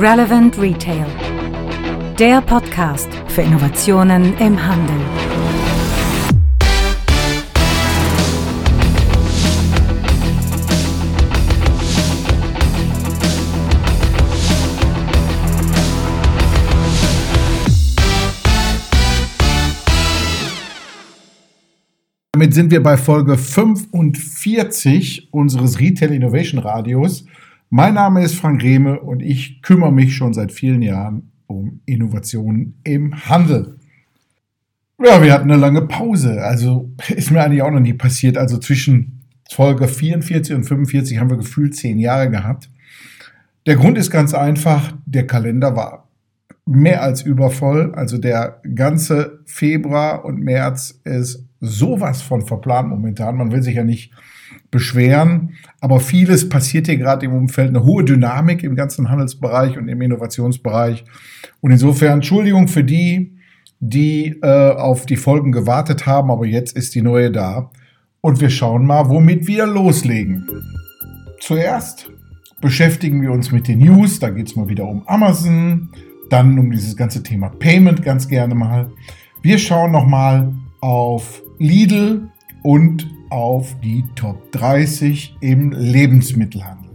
Relevant Retail. Der Podcast für Innovationen im Handel. Damit sind wir bei Folge 45 unseres Retail Innovation Radios. Mein Name ist Frank Rehme und ich kümmere mich schon seit vielen Jahren um Innovationen im Handel. Ja, wir hatten eine lange Pause. Also ist mir eigentlich auch noch nie passiert. Also zwischen Folge 44 und 45 haben wir gefühlt zehn Jahre gehabt. Der Grund ist ganz einfach, der Kalender war mehr als übervoll. Also der ganze Februar und März ist sowas von verplant momentan. Man will sich ja nicht beschweren. Aber vieles passiert hier gerade im Umfeld, eine hohe Dynamik im ganzen Handelsbereich und im Innovationsbereich. Und insofern Entschuldigung für die, die äh, auf die Folgen gewartet haben, aber jetzt ist die neue da. Und wir schauen mal, womit wir loslegen. Zuerst beschäftigen wir uns mit den News. Da geht es mal wieder um Amazon, dann um dieses ganze Thema Payment ganz gerne mal. Wir schauen nochmal auf Lidl und auf die Top 30 im Lebensmittelhandel.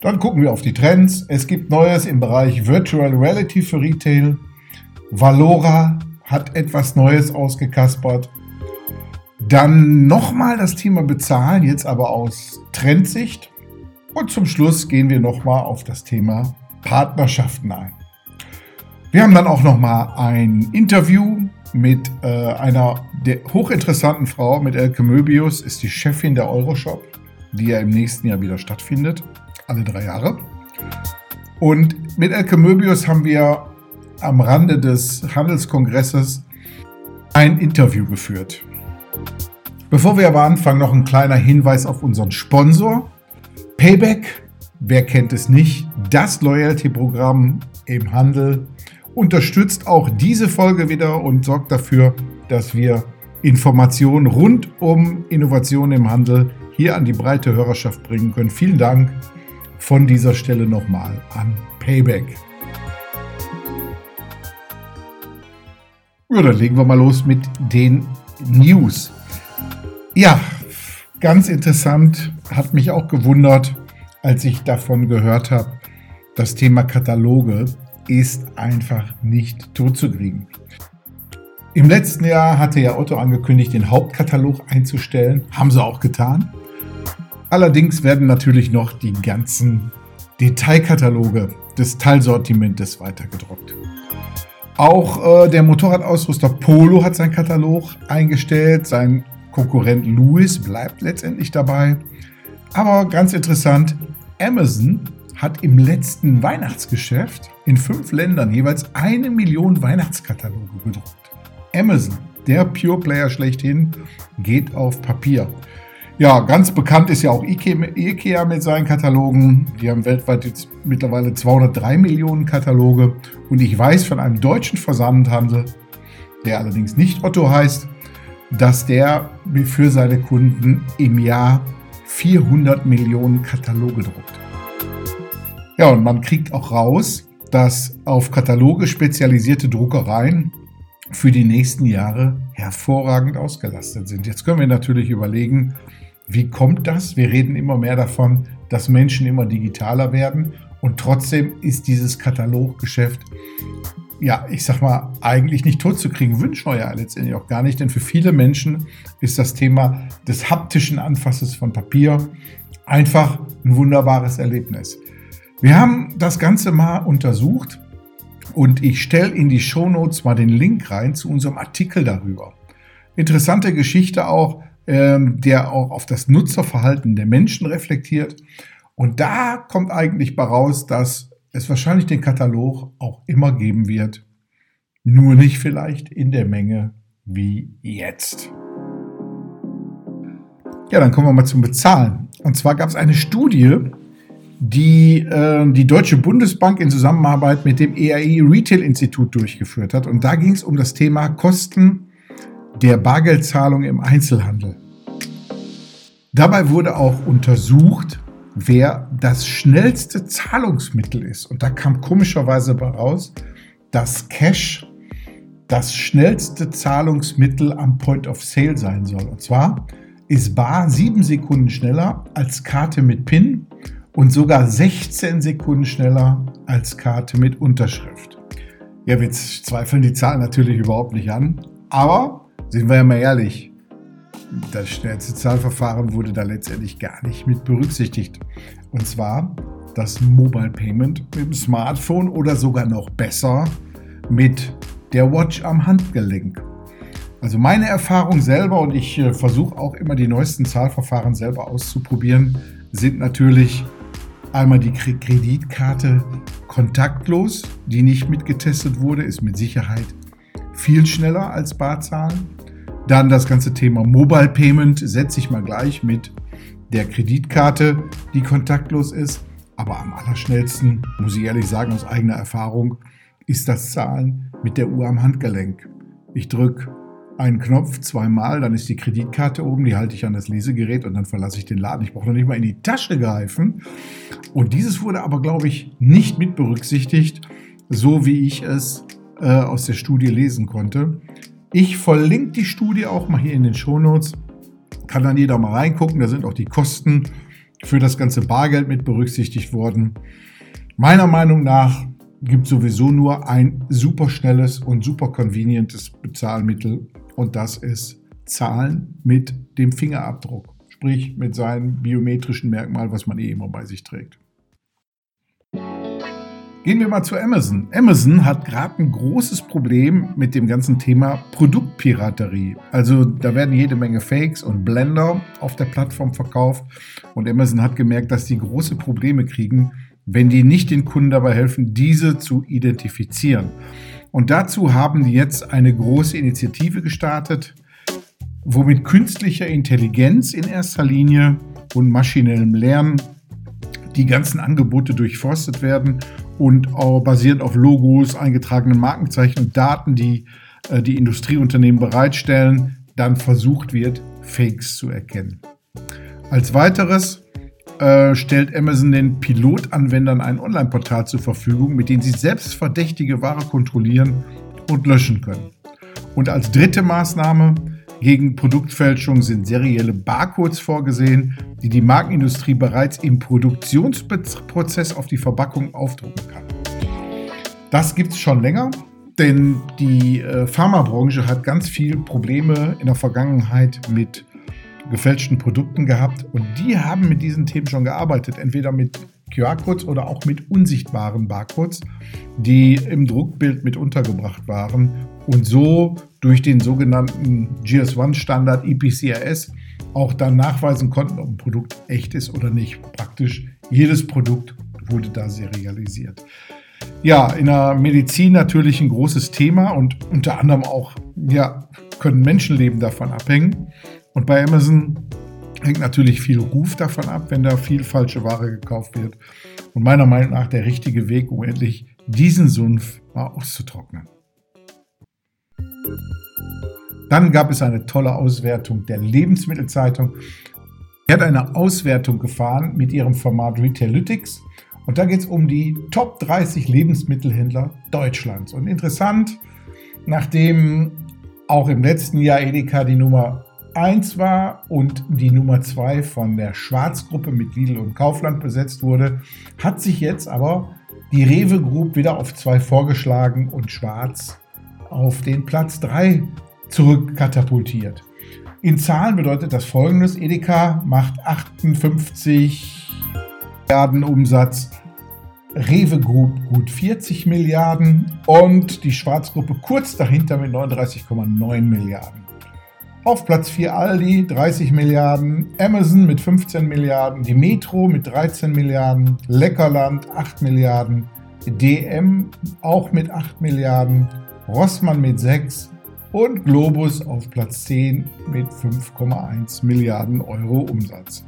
Dann gucken wir auf die Trends. Es gibt Neues im Bereich Virtual Reality für Retail. Valora hat etwas Neues ausgekaspert. Dann nochmal das Thema Bezahlen, jetzt aber aus Trendsicht. Und zum Schluss gehen wir nochmal auf das Thema Partnerschaften ein. Wir haben dann auch nochmal ein Interview mit äh, einer hochinteressanten Frau, mit Elke Möbius, ist die Chefin der Euroshop, die ja im nächsten Jahr wieder stattfindet, alle drei Jahre. Und mit Elke Möbius haben wir am Rande des Handelskongresses ein Interview geführt. Bevor wir aber anfangen, noch ein kleiner Hinweis auf unseren Sponsor. Payback, wer kennt es nicht, das Loyalty-Programm im Handel unterstützt auch diese Folge wieder und sorgt dafür, dass wir Informationen rund um Innovation im Handel hier an die breite Hörerschaft bringen können. Vielen Dank von dieser Stelle nochmal an Payback. Ja, dann legen wir mal los mit den News. Ja, ganz interessant, hat mich auch gewundert, als ich davon gehört habe, das Thema Kataloge ist einfach nicht totzukriegen. Im letzten Jahr hatte ja Otto angekündigt, den Hauptkatalog einzustellen. Haben sie auch getan. Allerdings werden natürlich noch die ganzen Detailkataloge des Teilsortimentes weitergedruckt. Auch äh, der Motorradausrüster Polo hat seinen Katalog eingestellt. Sein Konkurrent Lewis bleibt letztendlich dabei. Aber ganz interessant, Amazon hat im letzten Weihnachtsgeschäft in fünf Ländern jeweils eine Million Weihnachtskataloge gedruckt. Amazon, der Pure Player schlechthin, geht auf Papier. Ja, ganz bekannt ist ja auch IKEA mit seinen Katalogen. Die haben weltweit jetzt mittlerweile 203 Millionen Kataloge. Und ich weiß von einem deutschen Versandhandel, der allerdings nicht Otto heißt, dass der für seine Kunden im Jahr 400 Millionen Kataloge druckt. Ja, und man kriegt auch raus, dass auf Kataloge spezialisierte Druckereien für die nächsten Jahre hervorragend ausgelastet sind. Jetzt können wir natürlich überlegen, wie kommt das? Wir reden immer mehr davon, dass Menschen immer digitaler werden und trotzdem ist dieses Kataloggeschäft ja, ich sag mal, eigentlich nicht tot zu kriegen, wünschen wir ja letztendlich auch gar nicht, denn für viele Menschen ist das Thema des haptischen Anfasses von Papier einfach ein wunderbares Erlebnis. Wir haben das Ganze mal untersucht und ich stelle in die Show Notes mal den Link rein zu unserem Artikel darüber. Interessante Geschichte auch, ähm, der auch auf das Nutzerverhalten der Menschen reflektiert. Und da kommt eigentlich bei raus, dass es wahrscheinlich den Katalog auch immer geben wird, nur nicht vielleicht in der Menge wie jetzt. Ja, dann kommen wir mal zum Bezahlen. Und zwar gab es eine Studie, die äh, die Deutsche Bundesbank in Zusammenarbeit mit dem ERI Retail Institut durchgeführt hat. Und da ging es um das Thema Kosten der Bargeldzahlung im Einzelhandel. Dabei wurde auch untersucht, wer das schnellste Zahlungsmittel ist. Und da kam komischerweise raus, dass Cash das schnellste Zahlungsmittel am Point of Sale sein soll. Und zwar ist Bar sieben Sekunden schneller als Karte mit PIN und sogar 16 Sekunden schneller als Karte mit Unterschrift. Ja, wir zweifeln die Zahlen natürlich überhaupt nicht an, aber sind wir ja mal ehrlich, das schnellste Zahlverfahren wurde da letztendlich gar nicht mit berücksichtigt. Und zwar das Mobile Payment mit dem Smartphone oder sogar noch besser mit der Watch am Handgelenk. Also meine Erfahrung selber und ich äh, versuche auch immer die neuesten Zahlverfahren selber auszuprobieren, sind natürlich einmal die Kreditkarte kontaktlos, die nicht mitgetestet wurde, ist mit Sicherheit viel schneller als Barzahlen. Dann das ganze Thema Mobile Payment setze ich mal gleich mit der Kreditkarte, die kontaktlos ist. Aber am allerschnellsten, muss ich ehrlich sagen, aus eigener Erfahrung, ist das Zahlen mit der Uhr am Handgelenk. Ich drücke einen Knopf zweimal, dann ist die Kreditkarte oben, die halte ich an das Lesegerät und dann verlasse ich den Laden. Ich brauche noch nicht mal in die Tasche greifen. Und dieses wurde aber, glaube ich, nicht mit berücksichtigt, so wie ich es äh, aus der Studie lesen konnte. Ich verlinke die Studie auch mal hier in den Shownotes. Kann dann jeder mal reingucken. Da sind auch die Kosten für das ganze Bargeld mit berücksichtigt worden. Meiner Meinung nach gibt sowieso nur ein super schnelles und super convenientes Bezahlmittel und das ist Zahlen mit dem Fingerabdruck, sprich mit seinem biometrischen Merkmal, was man eh immer bei sich trägt. Gehen wir mal zu Amazon. Amazon hat gerade ein großes Problem mit dem ganzen Thema Produktpiraterie. Also da werden jede Menge Fakes und Blender auf der Plattform verkauft und Amazon hat gemerkt, dass die große Probleme kriegen, wenn die nicht den Kunden dabei helfen, diese zu identifizieren. Und dazu haben die jetzt eine große Initiative gestartet, womit künstlicher Intelligenz in erster Linie und maschinellem Lernen die ganzen Angebote durchforstet werden und auch basierend auf Logos, eingetragenen Markenzeichen und Daten, die äh, die Industrieunternehmen bereitstellen, dann versucht wird, Fakes zu erkennen. Als weiteres äh, stellt Amazon den Pilotanwendern ein Online-Portal zur Verfügung, mit dem sie selbst verdächtige Ware kontrollieren und löschen können. Und als dritte Maßnahme gegen Produktfälschung sind serielle Barcodes vorgesehen, die die Markenindustrie bereits im Produktionsprozess auf die Verpackung aufdrucken kann. Das gibt es schon länger, denn die äh, Pharmabranche hat ganz viele Probleme in der Vergangenheit mit gefälschten Produkten gehabt und die haben mit diesen Themen schon gearbeitet, entweder mit QR-Codes oder auch mit unsichtbaren Barcodes, die im Druckbild mit untergebracht waren und so durch den sogenannten GS1-Standard EPCRS auch dann nachweisen konnten, ob ein Produkt echt ist oder nicht. Praktisch jedes Produkt wurde da serialisiert. Ja, in der Medizin natürlich ein großes Thema und unter anderem auch, ja, können Menschenleben davon abhängen. Und bei Amazon hängt natürlich viel Ruf davon ab, wenn da viel falsche Ware gekauft wird. Und meiner Meinung nach der richtige Weg, um endlich diesen Sumpf mal auszutrocknen. Dann gab es eine tolle Auswertung der Lebensmittelzeitung. Er hat eine Auswertung gefahren mit ihrem Format Retailytics. Und da geht es um die Top 30 Lebensmittelhändler Deutschlands. Und interessant, nachdem auch im letzten Jahr Edeka die Nummer 1 war und die Nummer 2 von der Schwarzgruppe mit Lidl und Kaufland besetzt wurde, hat sich jetzt aber die Rewe Group wieder auf 2 vorgeschlagen und Schwarz auf den Platz 3 zurückkatapultiert. In Zahlen bedeutet das folgendes: Edeka macht 58 Milliarden Umsatz, Rewe Group gut 40 Milliarden und die Schwarzgruppe kurz dahinter mit 39,9 Milliarden. Auf Platz 4 Aldi 30 Milliarden, Amazon mit 15 Milliarden, die Metro mit 13 Milliarden, Leckerland 8 Milliarden, DM auch mit 8 Milliarden, Rossmann mit 6 und Globus auf Platz 10 mit 5,1 Milliarden Euro Umsatz.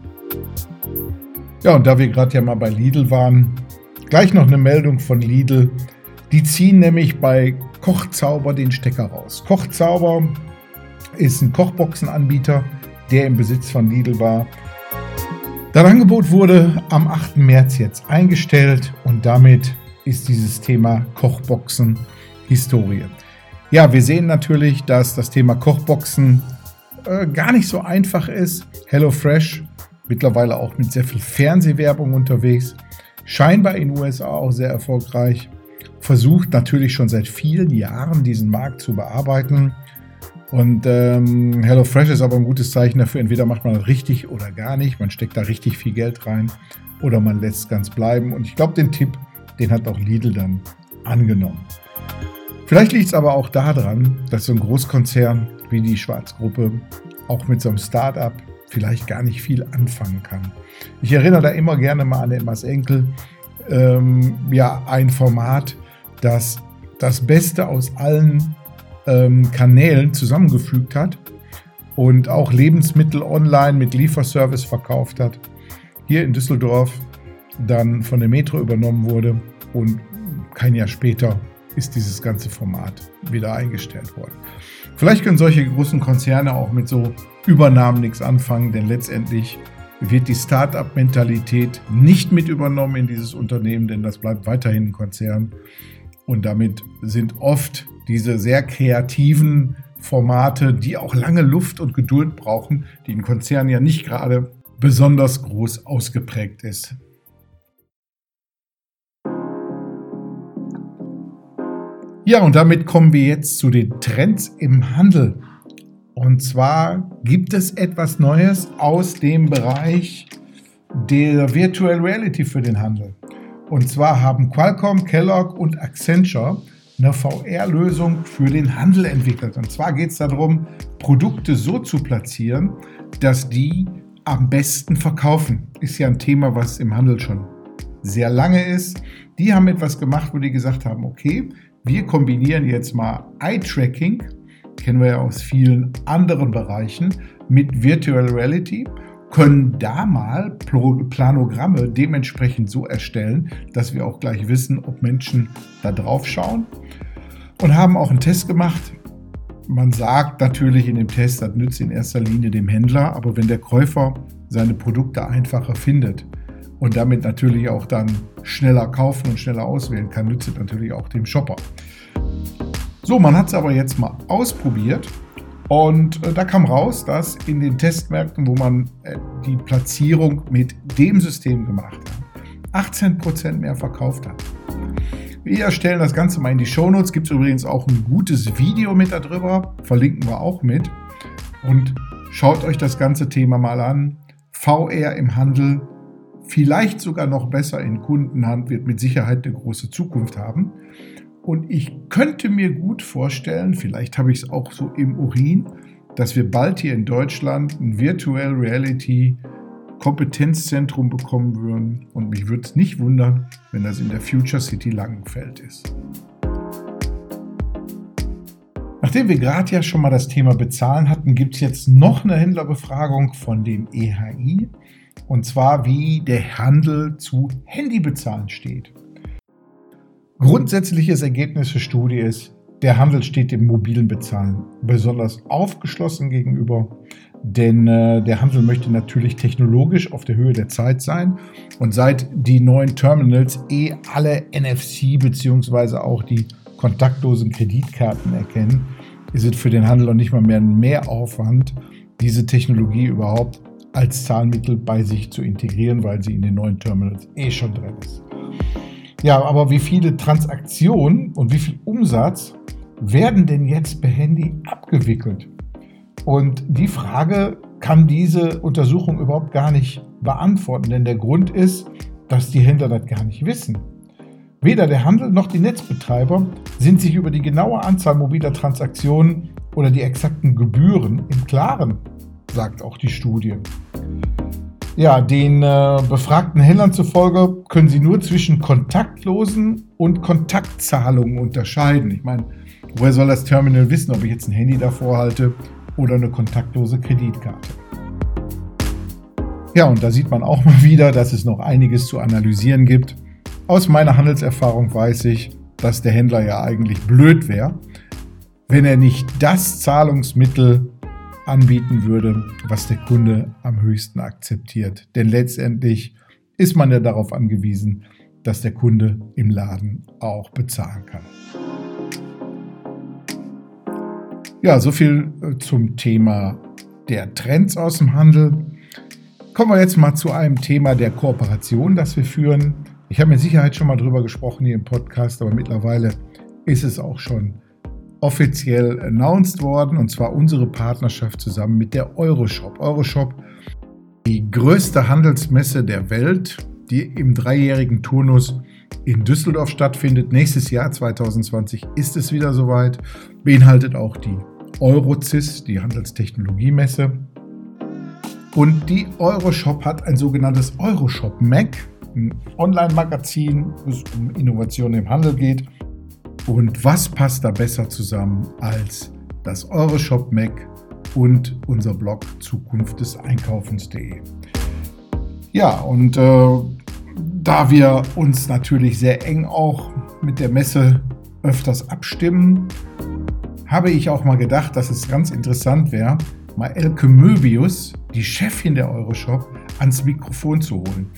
Ja, und da wir gerade ja mal bei Lidl waren, gleich noch eine Meldung von Lidl. Die ziehen nämlich bei Kochzauber den Stecker raus. Kochzauber ist ein Kochboxenanbieter, der im Besitz von Lidl war. Das Angebot wurde am 8. März jetzt eingestellt und damit ist dieses Thema Kochboxen Historie. Ja, wir sehen natürlich, dass das Thema Kochboxen äh, gar nicht so einfach ist. HelloFresh mittlerweile auch mit sehr viel Fernsehwerbung unterwegs, scheinbar in den USA auch sehr erfolgreich, versucht natürlich schon seit vielen Jahren diesen Markt zu bearbeiten. Und ähm, HelloFresh ist aber ein gutes Zeichen dafür. Entweder macht man das richtig oder gar nicht. Man steckt da richtig viel Geld rein oder man lässt es ganz bleiben. Und ich glaube, den Tipp, den hat auch Lidl dann angenommen. Vielleicht liegt es aber auch daran, dass so ein Großkonzern wie die Schwarzgruppe auch mit so einem Startup vielleicht gar nicht viel anfangen kann. Ich erinnere da immer gerne mal an Emmas Enkel, ähm, ja, ein Format, das das Beste aus allen ähm, Kanälen zusammengefügt hat und auch Lebensmittel online mit Lieferservice verkauft hat. Hier in Düsseldorf dann von der Metro übernommen wurde und kein Jahr später ist dieses ganze Format wieder eingestellt worden. Vielleicht können solche großen Konzerne auch mit so Übernahmen nichts anfangen, denn letztendlich wird die Start-up-Mentalität nicht mit übernommen in dieses Unternehmen, denn das bleibt weiterhin ein Konzern. Und damit sind oft diese sehr kreativen Formate, die auch lange Luft und Geduld brauchen, die in Konzernen ja nicht gerade besonders groß ausgeprägt ist. Ja, und damit kommen wir jetzt zu den Trends im Handel. Und zwar gibt es etwas Neues aus dem Bereich der Virtual Reality für den Handel. Und zwar haben Qualcomm, Kellogg und Accenture eine VR-Lösung für den Handel entwickelt. Und zwar geht es darum, Produkte so zu platzieren, dass die am besten verkaufen. Ist ja ein Thema, was im Handel schon sehr lange ist. Die haben etwas gemacht, wo die gesagt haben, okay, wir kombinieren jetzt mal Eye-Tracking, kennen wir ja aus vielen anderen Bereichen, mit Virtual Reality, können da mal Planogramme dementsprechend so erstellen, dass wir auch gleich wissen, ob Menschen da drauf schauen und haben auch einen Test gemacht. Man sagt natürlich in dem Test, das nützt in erster Linie dem Händler, aber wenn der Käufer seine Produkte einfacher findet, und damit natürlich auch dann schneller kaufen und schneller auswählen kann, nützt natürlich auch dem Shopper. So, man hat es aber jetzt mal ausprobiert und äh, da kam raus, dass in den Testmärkten, wo man äh, die Platzierung mit dem System gemacht hat, 18% mehr verkauft hat. Wir stellen das Ganze mal in die Shownotes. Gibt es übrigens auch ein gutes Video mit darüber. Verlinken wir auch mit. Und schaut euch das ganze Thema mal an. VR im Handel vielleicht sogar noch besser in Kundenhand, wird mit Sicherheit eine große Zukunft haben. Und ich könnte mir gut vorstellen, vielleicht habe ich es auch so im Urin, dass wir bald hier in Deutschland ein Virtual Reality Kompetenzzentrum bekommen würden. Und mich würde es nicht wundern, wenn das in der Future City Langenfeld ist. Nachdem wir gerade ja schon mal das Thema Bezahlen hatten, gibt es jetzt noch eine Händlerbefragung von dem EHI. Und zwar, wie der Handel zu Handybezahlen steht. Grundsätzliches Ergebnis der Studie ist, der Handel steht dem mobilen Bezahlen besonders aufgeschlossen gegenüber, denn äh, der Handel möchte natürlich technologisch auf der Höhe der Zeit sein. Und seit die neuen Terminals eh alle NFC bzw. auch die kontaktlosen Kreditkarten erkennen, ist es für den Handel auch nicht mal mehr ein Mehraufwand, diese Technologie überhaupt als Zahlmittel bei sich zu integrieren, weil sie in den neuen Terminals eh schon drin ist. Ja, aber wie viele Transaktionen und wie viel Umsatz werden denn jetzt per Handy abgewickelt? Und die Frage kann diese Untersuchung überhaupt gar nicht beantworten, denn der Grund ist, dass die Händler das gar nicht wissen. Weder der Handel noch die Netzbetreiber sind sich über die genaue Anzahl mobiler Transaktionen oder die exakten Gebühren im Klaren sagt auch die Studie. Ja, den äh, befragten Händlern zufolge können sie nur zwischen kontaktlosen und Kontaktzahlungen unterscheiden. Ich meine, woher soll das Terminal wissen, ob ich jetzt ein Handy davor halte oder eine kontaktlose Kreditkarte? Ja, und da sieht man auch mal wieder, dass es noch einiges zu analysieren gibt. Aus meiner Handelserfahrung weiß ich, dass der Händler ja eigentlich blöd wäre, wenn er nicht das Zahlungsmittel anbieten würde, was der Kunde am höchsten akzeptiert. Denn letztendlich ist man ja darauf angewiesen, dass der Kunde im Laden auch bezahlen kann. Ja, so viel äh, zum Thema der Trends aus dem Handel. Kommen wir jetzt mal zu einem Thema der Kooperation, das wir führen. Ich habe mit Sicherheit schon mal drüber gesprochen hier im Podcast, aber mittlerweile ist es auch schon offiziell announced worden und zwar unsere Partnerschaft zusammen mit der Euroshop. Euroshop, die größte Handelsmesse der Welt, die im dreijährigen Turnus in Düsseldorf stattfindet. Nächstes Jahr 2020 ist es wieder soweit. Beinhaltet auch die Eurocis, die Handelstechnologiemesse. Und die Euroshop hat ein sogenanntes Euroshop Mac ein Online-Magazin, wo es um Innovation im Handel geht. Und was passt da besser zusammen als das Euroshop Mac und unser Blog Zukunft des Einkaufens.de? Ja, und äh, da wir uns natürlich sehr eng auch mit der Messe öfters abstimmen, habe ich auch mal gedacht, dass es ganz interessant wäre, mal Elke Möbius, die Chefin der Euroshop, ans Mikrofon zu holen.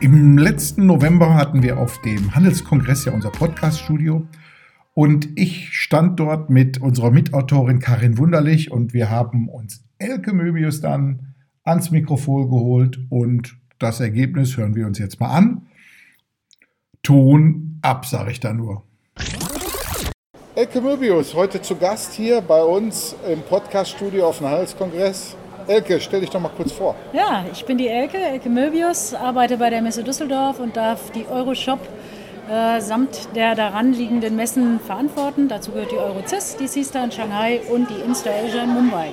Im letzten November hatten wir auf dem Handelskongress ja unser Podcast-Studio und ich stand dort mit unserer Mitautorin Karin Wunderlich und wir haben uns Elke Möbius dann ans Mikrofon geholt und das Ergebnis hören wir uns jetzt mal an. Ton ab, sage ich da nur. Elke Möbius, heute zu Gast hier bei uns im Podcast-Studio auf dem Handelskongress. Elke, stell dich doch mal kurz vor. Ja, ich bin die Elke, Elke Möbius, arbeite bei der Messe Düsseldorf und darf die Euroshop äh, samt der daran liegenden Messen verantworten. Dazu gehört die Eurocis, die Sista in Shanghai und die Insta Asia in Mumbai.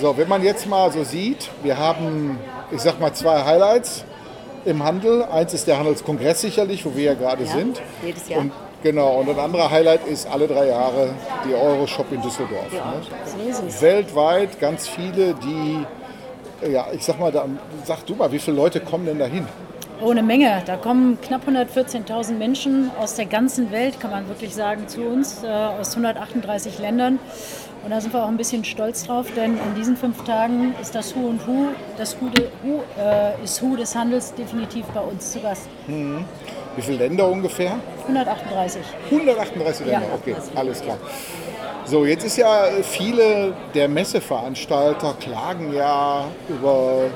So, wenn man jetzt mal so sieht, wir haben, ich sag mal, zwei Highlights im Handel. Eins ist der Handelskongress sicherlich, wo wir ja gerade ja, sind. Jedes Jahr. Und Genau, und ein anderer Highlight ist alle drei Jahre die Euroshop in Düsseldorf. Ja, ne? so ist Weltweit ganz viele, die, ja, ich sag mal, da, sag du mal, wie viele Leute kommen denn da hin? Oh, eine Menge. Da kommen knapp 114.000 Menschen aus der ganzen Welt, kann man wirklich sagen, zu uns, äh, aus 138 Ländern. Und da sind wir auch ein bisschen stolz drauf, denn in diesen fünf Tagen ist das Hu und Hu, das Hu, de, Hu äh, ist Hu des Handels definitiv bei uns zu Gast. Mhm. Wie viele Länder ungefähr? 138. 138 Länder, ja, okay, alles klar. So, jetzt ist ja viele der Messeveranstalter klagen ja über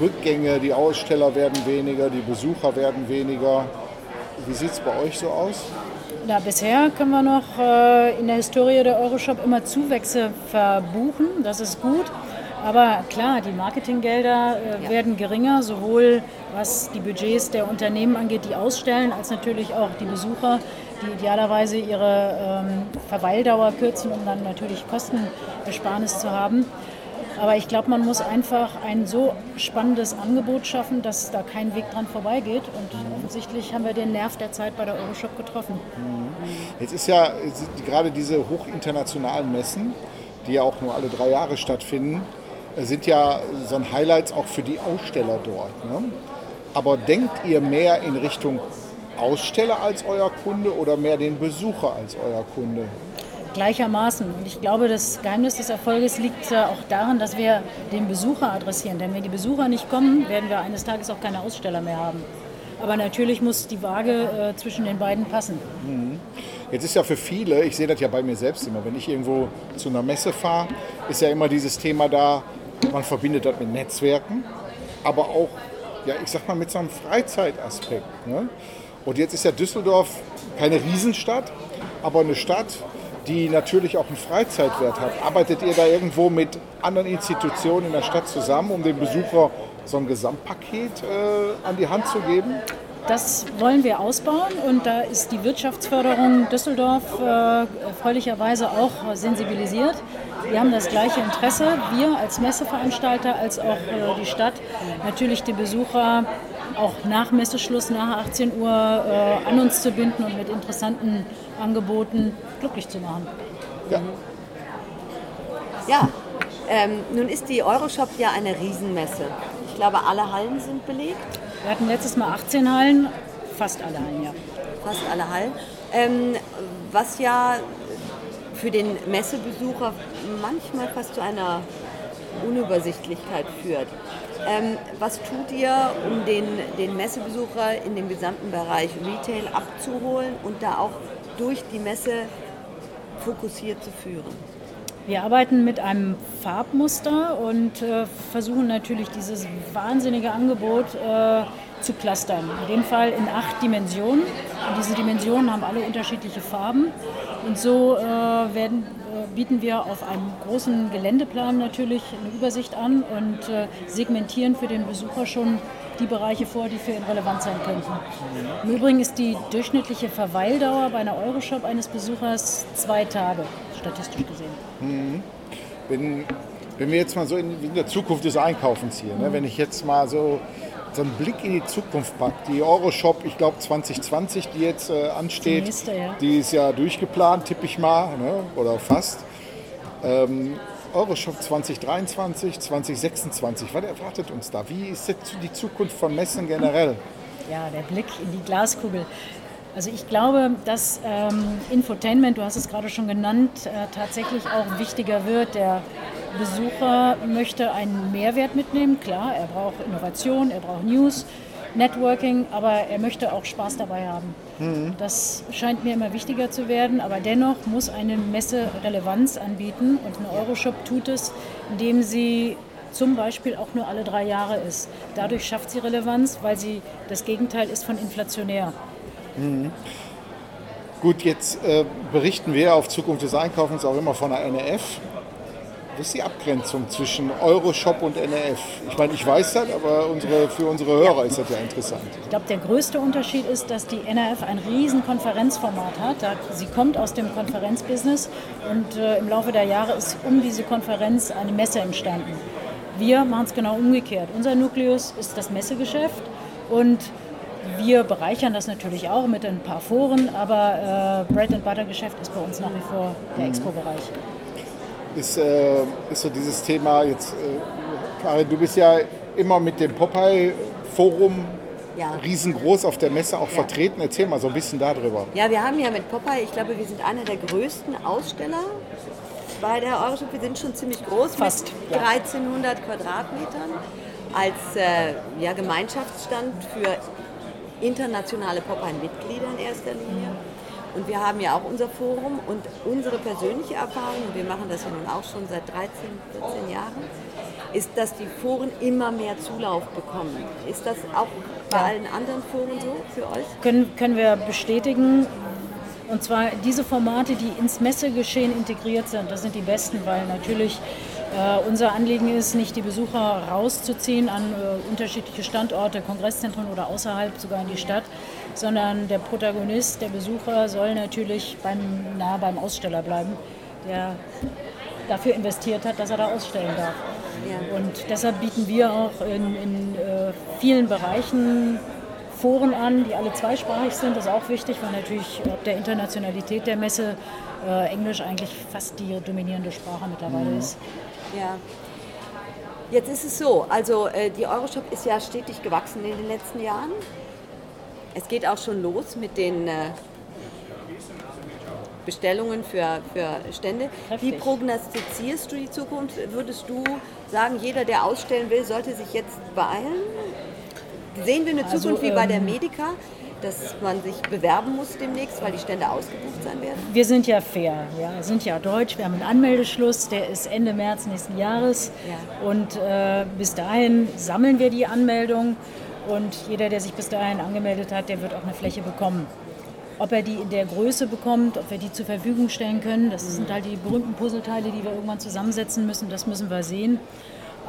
Rückgänge, die Aussteller werden weniger, die Besucher werden weniger. Wie sieht es bei euch so aus? Na, bisher können wir noch äh, in der Historie der Euroshop immer Zuwächse verbuchen. Das ist gut. Aber klar, die Marketinggelder äh, ja. werden geringer, sowohl was die Budgets der Unternehmen angeht, die ausstellen, als natürlich auch die Besucher, die idealerweise ihre ähm, Verweildauer kürzen, um dann natürlich Kostenersparnis zu haben. Aber ich glaube, man muss einfach ein so spannendes Angebot schaffen, dass da kein Weg dran vorbeigeht. Und offensichtlich haben wir den Nerv der Zeit bei der Euroshop getroffen. Jetzt ist ja gerade diese hochinternationalen Messen, die ja auch nur alle drei Jahre stattfinden, sind ja so ein Highlights auch für die Aussteller dort. Ne? Aber denkt ihr mehr in Richtung Aussteller als euer Kunde oder mehr den Besucher als euer Kunde? Gleichermaßen. Und ich glaube, das Geheimnis des Erfolges liegt auch darin, dass wir den Besucher adressieren. Denn wenn die Besucher nicht kommen, werden wir eines Tages auch keine Aussteller mehr haben. Aber natürlich muss die Waage äh, zwischen den beiden passen. Mhm. Jetzt ist ja für viele, ich sehe das ja bei mir selbst immer, wenn ich irgendwo zu einer Messe fahre, ist ja immer dieses Thema da, man verbindet das mit Netzwerken, aber auch, ja, ich sag mal, mit so einem Freizeitaspekt. Ne? Und jetzt ist ja Düsseldorf keine Riesenstadt, aber eine Stadt, die natürlich auch einen Freizeitwert hat. Arbeitet ihr da irgendwo mit anderen Institutionen in der Stadt zusammen, um dem Besucher so ein Gesamtpaket äh, an die Hand zu geben? Das wollen wir ausbauen und da ist die Wirtschaftsförderung Düsseldorf äh, erfreulicherweise auch sensibilisiert. Wir haben das gleiche Interesse, wir als Messeveranstalter, als auch äh, die Stadt, natürlich die Besucher auch nach Messeschluss, nach 18 Uhr äh, an uns zu binden und mit interessanten Angeboten glücklich zu machen. Ja, ja ähm, nun ist die Euroshop ja eine Riesenmesse. Ich glaube, alle Hallen sind belegt. Wir hatten letztes Mal 18 Hallen, fast alle Hallen, ja. Fast alle Hallen. Ähm, was ja für den Messebesucher manchmal fast zu einer Unübersichtlichkeit führt. Ähm, was tut ihr, um den, den Messebesucher in dem gesamten Bereich Retail abzuholen und da auch durch die Messe fokussiert zu führen? Wir arbeiten mit einem Farbmuster und äh, versuchen natürlich dieses wahnsinnige Angebot äh, zu clustern. In dem Fall in acht Dimensionen. Und diese Dimensionen haben alle unterschiedliche Farben. Und so äh, werden, bieten wir auf einem großen Geländeplan natürlich eine Übersicht an und äh, segmentieren für den Besucher schon die Bereiche vor, die für ihn relevant sein könnten. Im Übrigen ist die durchschnittliche Verweildauer bei einer Euroshop eines Besuchers zwei Tage, statistisch gesehen. Mhm. Wenn, wenn wir jetzt mal so in, in der Zukunft des Einkaufens hier, ne, wenn ich jetzt mal so so einen Blick in die Zukunft packt. Die Euroshop, ich glaube 2020, die jetzt äh, ansteht, die, nächste, ja. die ist ja durchgeplant, tippe ich mal, ne? oder fast. Ähm, Euroshop 2023, 2026, was erwartet uns da? Wie ist jetzt die Zukunft von Messen generell? Ja, der Blick in die Glaskugel. Also ich glaube, dass ähm, Infotainment, du hast es gerade schon genannt, äh, tatsächlich auch wichtiger wird. Der Besucher möchte einen Mehrwert mitnehmen. Klar, er braucht Innovation, er braucht News, Networking, aber er möchte auch Spaß dabei haben. Mhm. Das scheint mir immer wichtiger zu werden, aber dennoch muss eine Messe Relevanz anbieten und eine Euroshop tut es, indem sie zum Beispiel auch nur alle drei Jahre ist. Dadurch schafft sie Relevanz, weil sie das Gegenteil ist von inflationär. Mhm. Gut, jetzt äh, berichten wir auf Zukunft des Einkaufens auch immer von der NRF. Was ist die Abgrenzung zwischen Euroshop und NRF? Ich meine, ich weiß das, aber unsere, für unsere Hörer ist das ja interessant. Ich glaube, der größte Unterschied ist, dass die NRF ein riesen Konferenzformat hat. Sie kommt aus dem Konferenzbusiness und äh, im Laufe der Jahre ist um diese Konferenz eine Messe entstanden. Wir machen es genau umgekehrt. Unser Nukleus ist das Messegeschäft und wir bereichern das natürlich auch mit ein paar Foren, aber äh, Bread and Butter Geschäft ist bei uns nach wie vor der mhm. Expo-Bereich ist, äh, ist so dieses Thema jetzt, äh, Karin, du bist ja immer mit dem Popeye-Forum ja. riesengroß auf der Messe auch ja. vertreten. Erzähl mal so ein bisschen darüber. Ja, wir haben ja mit Popeye, ich glaube, wir sind einer der größten Aussteller bei der Euroshop. Wir sind schon ziemlich groß, Fast, mit 1300 ja. Quadratmetern als äh, ja, Gemeinschaftsstand für internationale Popeye-Mitglieder in erster Linie. Mhm. Und wir haben ja auch unser Forum und unsere persönliche Erfahrung, und wir machen das ja nun auch schon seit 13, 14 Jahren, ist, dass die Foren immer mehr Zulauf bekommen. Ist das auch bei allen anderen Foren so für euch? Können, können wir bestätigen. Und zwar diese Formate, die ins Messegeschehen integriert sind, das sind die besten, weil natürlich äh, unser Anliegen ist, nicht die Besucher rauszuziehen an äh, unterschiedliche Standorte, Kongresszentren oder außerhalb, sogar in die Stadt, sondern der Protagonist, der Besucher soll natürlich beim, nah beim Aussteller bleiben, der dafür investiert hat, dass er da ausstellen darf. Ja. Und deshalb bieten wir auch in, in äh, vielen Bereichen Foren an, die alle zweisprachig sind. Das ist auch wichtig, weil natürlich ob der Internationalität der Messe äh, Englisch eigentlich fast die dominierende Sprache mittlerweile mhm. ist. Ja. Jetzt ist es so, also äh, die Euroshop ist ja stetig gewachsen in den letzten Jahren. Es geht auch schon los mit den äh, Bestellungen für, für Stände. Heftig. Wie prognostizierst du die Zukunft? Würdest du sagen, jeder, der ausstellen will, sollte sich jetzt beeilen? Sehen wir eine also, Zukunft wie bei der ähm, Medica? dass man sich bewerben muss demnächst, weil die Stände ausgebucht sein werden? Wir sind ja fair, ja, wir sind ja deutsch. Wir haben einen Anmeldeschluss, der ist Ende März nächsten Jahres. Ja. Und äh, bis dahin sammeln wir die Anmeldung. Und jeder, der sich bis dahin angemeldet hat, der wird auch eine Fläche bekommen. Ob er die in der Größe bekommt, ob wir die zur Verfügung stellen können, das sind halt die berühmten Puzzleteile, die wir irgendwann zusammensetzen müssen. Das müssen wir sehen.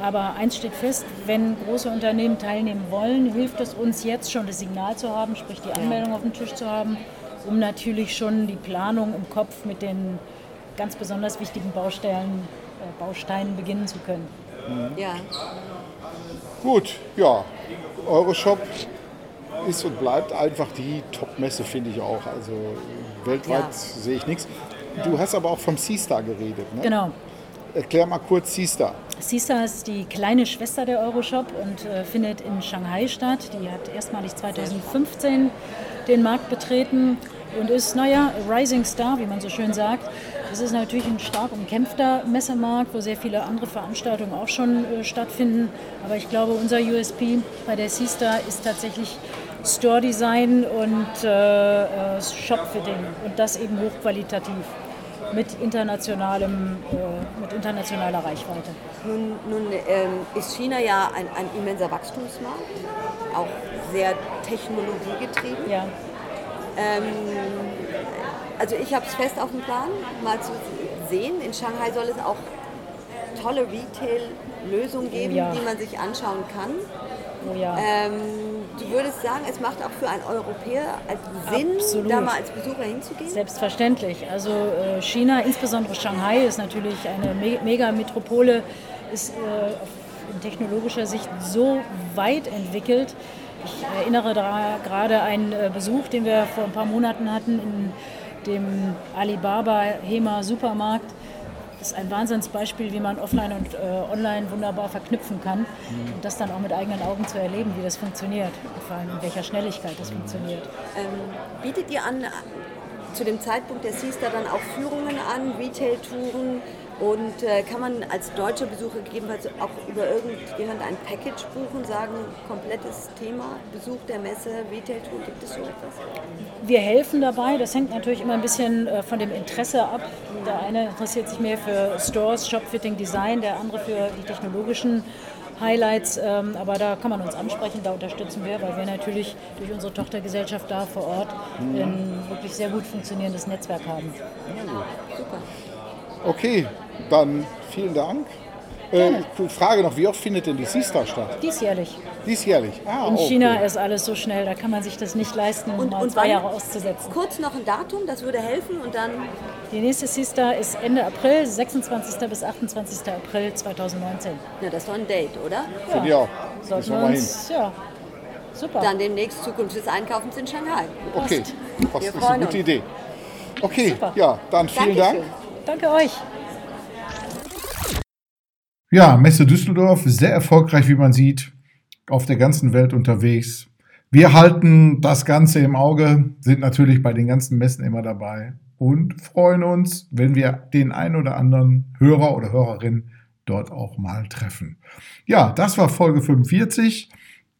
Aber eins steht fest, wenn große Unternehmen teilnehmen wollen, hilft es uns jetzt schon das Signal zu haben, sprich die Anmeldung auf dem Tisch zu haben, um natürlich schon die Planung im Kopf mit den ganz besonders wichtigen Baustellen, äh, Bausteinen beginnen zu können. Mhm. Ja. Gut, ja. Euroshop ist und bleibt einfach die Top-Messe, finde ich auch. Also weltweit ja. sehe ich nichts. Du hast aber auch vom Seastar geredet. Ne? Genau. Erklär mal kurz Seastar. Seastar ist die kleine Schwester der Euroshop und äh, findet in Shanghai statt. Die hat erstmalig 2015 den Markt betreten. und ist, naja, Rising Star, wie man so schön sagt. Es ist natürlich ein stark umkämpfter Messemarkt, wo sehr viele andere Veranstaltungen auch schon äh, stattfinden. Aber ich glaube, unser USP bei der C-Star ist tatsächlich Store Design und äh, äh Shopfitting und das eben hochqualitativ mit, internationalem, äh, mit internationaler Reichweite. Nun, nun ähm, ist China ja ein, ein, immenser Wachstumsmarkt, auch sehr technologiegetrieben. Ja. Ähm, also ich habe es fest auf dem Plan, mal zu sehen. In Shanghai soll es auch tolle Retail-Lösungen geben, ja. die man sich anschauen kann. Oh ja. ähm, du würdest sagen, es macht auch für einen Europäer Sinn, Absolut. da mal als Besucher hinzugehen? Selbstverständlich. Also äh, China, insbesondere Shanghai, ist natürlich eine Me Megametropole, ist äh, in technologischer Sicht so weit entwickelt. Ich erinnere da gerade einen äh, Besuch, den wir vor ein paar Monaten hatten in dem Alibaba Hema Supermarkt ist ein Wahnsinnsbeispiel, wie man offline und äh, online wunderbar verknüpfen kann mhm. und das dann auch mit eigenen Augen zu erleben, wie das funktioniert und vor allem in welcher Schnelligkeit das mhm. funktioniert. Ähm, bietet ihr an, zu dem Zeitpunkt der Sister dann auch Führungen an, Retail-Touren, und äh, kann man als deutscher Besucher gegebenenfalls auch über irgendjemand ein Package buchen, sagen, komplettes Thema, Besuch der Messe, Retail-Tour, gibt es so etwas? Wir helfen dabei, das hängt natürlich immer ein bisschen äh, von dem Interesse ab. Der eine interessiert sich mehr für Stores, Shopfitting, Design, der andere für die technologischen Highlights, ähm, aber da kann man uns ansprechen, da unterstützen wir, weil wir natürlich durch unsere Tochtergesellschaft da vor Ort ein wirklich sehr gut funktionierendes Netzwerk haben. Super. Okay, dann vielen Dank. Äh, Frage noch, wie oft findet denn die Seastar statt? Diesjährlich. Diesjährlich. Ah, In okay. China ist alles so schnell, da kann man sich das nicht leisten, Und- mal und zwei? Jahre auszusetzen. Kurz noch ein Datum, das würde helfen und dann Die nächste Seastar ist Ende April, 26. bis 28. April 2019. Na, das ist doch ein Date, oder? Finde ich auch. Sollten wir mal hin. uns, ja, super. Dann demnächst Zukunft des Einkaufens in Shanghai. Okay, das Wir ist freuen eine gute uns. Idee. Okay, Super. ja, dann vielen Dankeschön. Dank. Danke euch. Ja, Messe Düsseldorf, sehr erfolgreich, wie man sieht, auf der ganzen Welt unterwegs. Wir halten das Ganze im Auge, sind natürlich bei den ganzen Messen immer dabei und freuen uns, wenn wir den ein oder anderen Hörer oder Hörerin dort auch mal treffen. Ja, das war Folge 45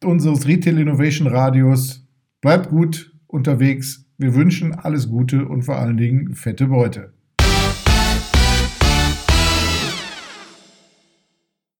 unseres Retail Innovation Radios. Bleibt gut unterwegs. Wir wünschen alles Gute und vor allen Dingen fette Beute.